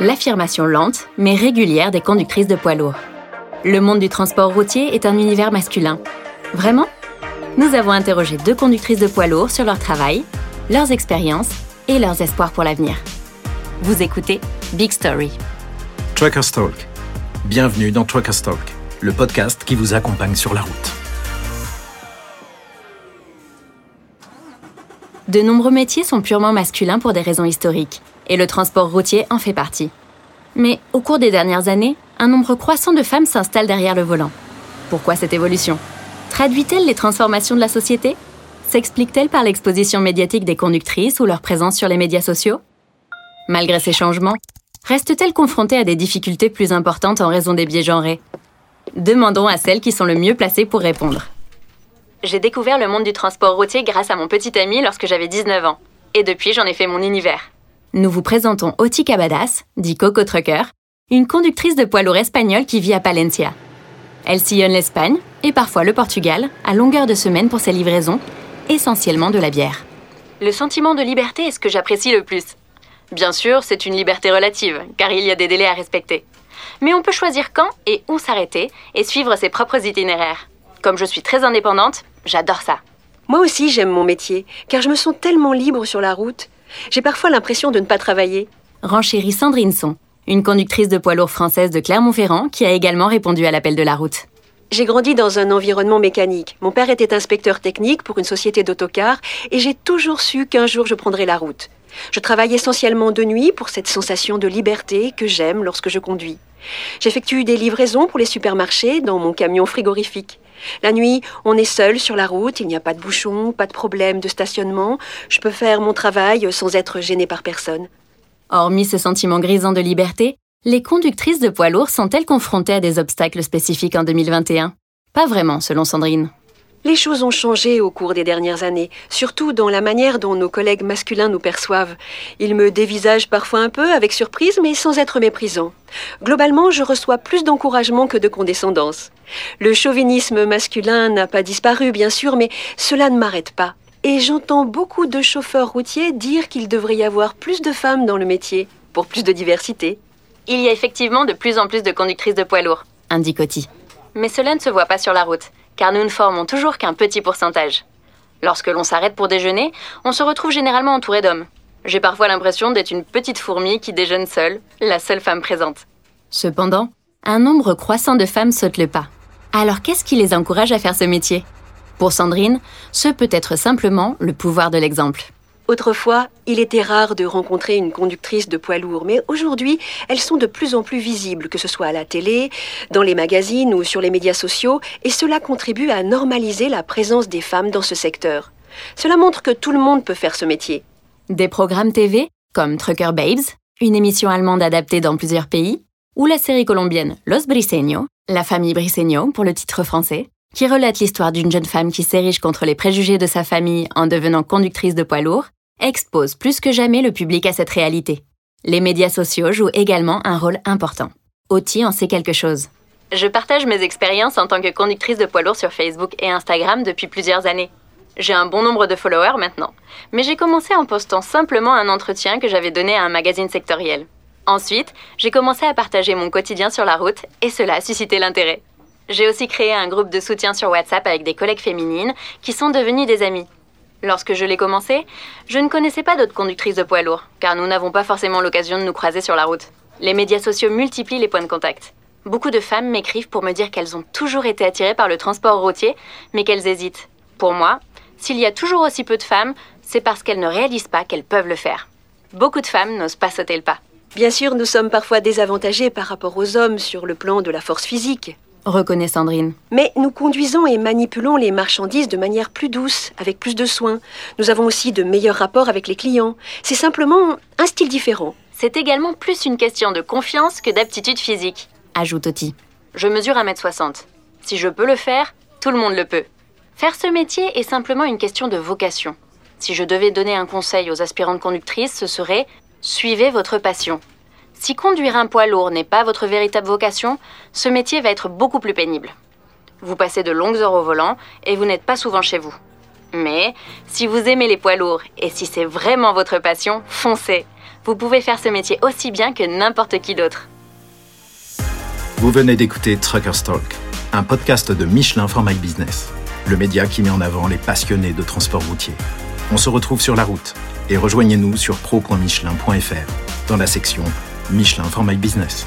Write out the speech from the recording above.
l'affirmation lente mais régulière des conductrices de poids lourds. Le monde du transport routier est un univers masculin. Vraiment? Nous avons interrogé deux conductrices de poids lourds sur leur travail, leurs expériences et leurs espoirs pour l'avenir. Vous écoutez Big Story. Truckers Talk. Bienvenue dans Truckers Talk, le podcast qui vous accompagne sur la route. De nombreux métiers sont purement masculins pour des raisons historiques, et le transport routier en fait partie. Mais au cours des dernières années, un nombre croissant de femmes s'installent derrière le volant. Pourquoi cette évolution? Traduit-elle les transformations de la société? S'explique-t-elle par l'exposition médiatique des conductrices ou leur présence sur les médias sociaux? Malgré ces changements, restent-elles confrontées à des difficultés plus importantes en raison des biais genrés? Demandons à celles qui sont le mieux placées pour répondre. J'ai découvert le monde du transport routier grâce à mon petit ami lorsque j'avais 19 ans. Et depuis, j'en ai fait mon univers. Nous vous présentons Oti Cabadas, dit Coco Trucker, une conductrice de poids lourd espagnole qui vit à Palencia. Elle sillonne l'Espagne et parfois le Portugal à longueur de semaine pour ses livraisons, essentiellement de la bière. Le sentiment de liberté est ce que j'apprécie le plus. Bien sûr, c'est une liberté relative, car il y a des délais à respecter. Mais on peut choisir quand et où s'arrêter et suivre ses propres itinéraires. Comme je suis très indépendante, j'adore ça. Moi aussi, j'aime mon métier, car je me sens tellement libre sur la route. J'ai parfois l'impression de ne pas travailler. Renchérit Sandrine Son, une conductrice de poids lourd française de Clermont-Ferrand qui a également répondu à l'appel de la route. J'ai grandi dans un environnement mécanique. Mon père était inspecteur technique pour une société d'autocars et j'ai toujours su qu'un jour je prendrais la route. Je travaille essentiellement de nuit pour cette sensation de liberté que j'aime lorsque je conduis. J'effectue des livraisons pour les supermarchés dans mon camion frigorifique. La nuit, on est seul sur la route, il n'y a pas de bouchons, pas de problème de stationnement. Je peux faire mon travail sans être gêné par personne. Hormis ce sentiment grisant de liberté, les conductrices de poids lourds sont-elles confrontées à des obstacles spécifiques en 2021 Pas vraiment, selon Sandrine. Les choses ont changé au cours des dernières années, surtout dans la manière dont nos collègues masculins nous perçoivent. Ils me dévisagent parfois un peu avec surprise, mais sans être méprisants. Globalement, je reçois plus d'encouragement que de condescendance. Le chauvinisme masculin n'a pas disparu, bien sûr, mais cela ne m'arrête pas. Et j'entends beaucoup de chauffeurs routiers dire qu'il devrait y avoir plus de femmes dans le métier, pour plus de diversité. Il y a effectivement de plus en plus de conductrices de poids lourds, indique Oti. Mais cela ne se voit pas sur la route, car nous ne formons toujours qu'un petit pourcentage. Lorsque l'on s'arrête pour déjeuner, on se retrouve généralement entouré d'hommes. J'ai parfois l'impression d'être une petite fourmi qui déjeune seule, la seule femme présente. Cependant, un nombre croissant de femmes sautent le pas. Alors qu'est-ce qui les encourage à faire ce métier? Pour Sandrine, ce peut être simplement le pouvoir de l'exemple. Autrefois, il était rare de rencontrer une conductrice de poids lourd, mais aujourd'hui, elles sont de plus en plus visibles, que ce soit à la télé, dans les magazines ou sur les médias sociaux, et cela contribue à normaliser la présence des femmes dans ce secteur. Cela montre que tout le monde peut faire ce métier. Des programmes TV, comme Trucker Babes, une émission allemande adaptée dans plusieurs pays, ou la série colombienne Los Briseños, la famille Briseño pour le titre français, qui relate l'histoire d'une jeune femme qui s'érige contre les préjugés de sa famille en devenant conductrice de poids lourd, expose plus que jamais le public à cette réalité. Les médias sociaux jouent également un rôle important. Oti en sait quelque chose. Je partage mes expériences en tant que conductrice de poids lourd sur Facebook et Instagram depuis plusieurs années. J'ai un bon nombre de followers maintenant, mais j'ai commencé en postant simplement un entretien que j'avais donné à un magazine sectoriel. Ensuite, j'ai commencé à partager mon quotidien sur la route et cela a suscité l'intérêt. J'ai aussi créé un groupe de soutien sur WhatsApp avec des collègues féminines qui sont devenues des amies. Lorsque je l'ai commencé, je ne connaissais pas d'autres conductrices de poids lourds, car nous n'avons pas forcément l'occasion de nous croiser sur la route. Les médias sociaux multiplient les points de contact. Beaucoup de femmes m'écrivent pour me dire qu'elles ont toujours été attirées par le transport routier, mais qu'elles hésitent. Pour moi, s'il y a toujours aussi peu de femmes, c'est parce qu'elles ne réalisent pas qu'elles peuvent le faire. Beaucoup de femmes n'osent pas sauter le pas. Bien sûr, nous sommes parfois désavantagés par rapport aux hommes sur le plan de la force physique reconnaît Sandrine. Mais nous conduisons et manipulons les marchandises de manière plus douce, avec plus de soin. Nous avons aussi de meilleurs rapports avec les clients. C'est simplement un style différent. C'est également plus une question de confiance que d'aptitude physique, ajoute Oti. Je mesure 1m60. Si je peux le faire, tout le monde le peut. Faire ce métier est simplement une question de vocation. Si je devais donner un conseil aux aspirantes conductrices, ce serait suivez votre passion. Si conduire un poids lourd n'est pas votre véritable vocation, ce métier va être beaucoup plus pénible. Vous passez de longues heures au volant et vous n'êtes pas souvent chez vous. Mais si vous aimez les poids lourds et si c'est vraiment votre passion, foncez. Vous pouvez faire ce métier aussi bien que n'importe qui d'autre. Vous venez d'écouter Truckers Talk, un podcast de Michelin for My Business, le média qui met en avant les passionnés de transport routier. On se retrouve sur la route et rejoignez-nous sur pro.michelin.fr dans la section Michelin for My Business.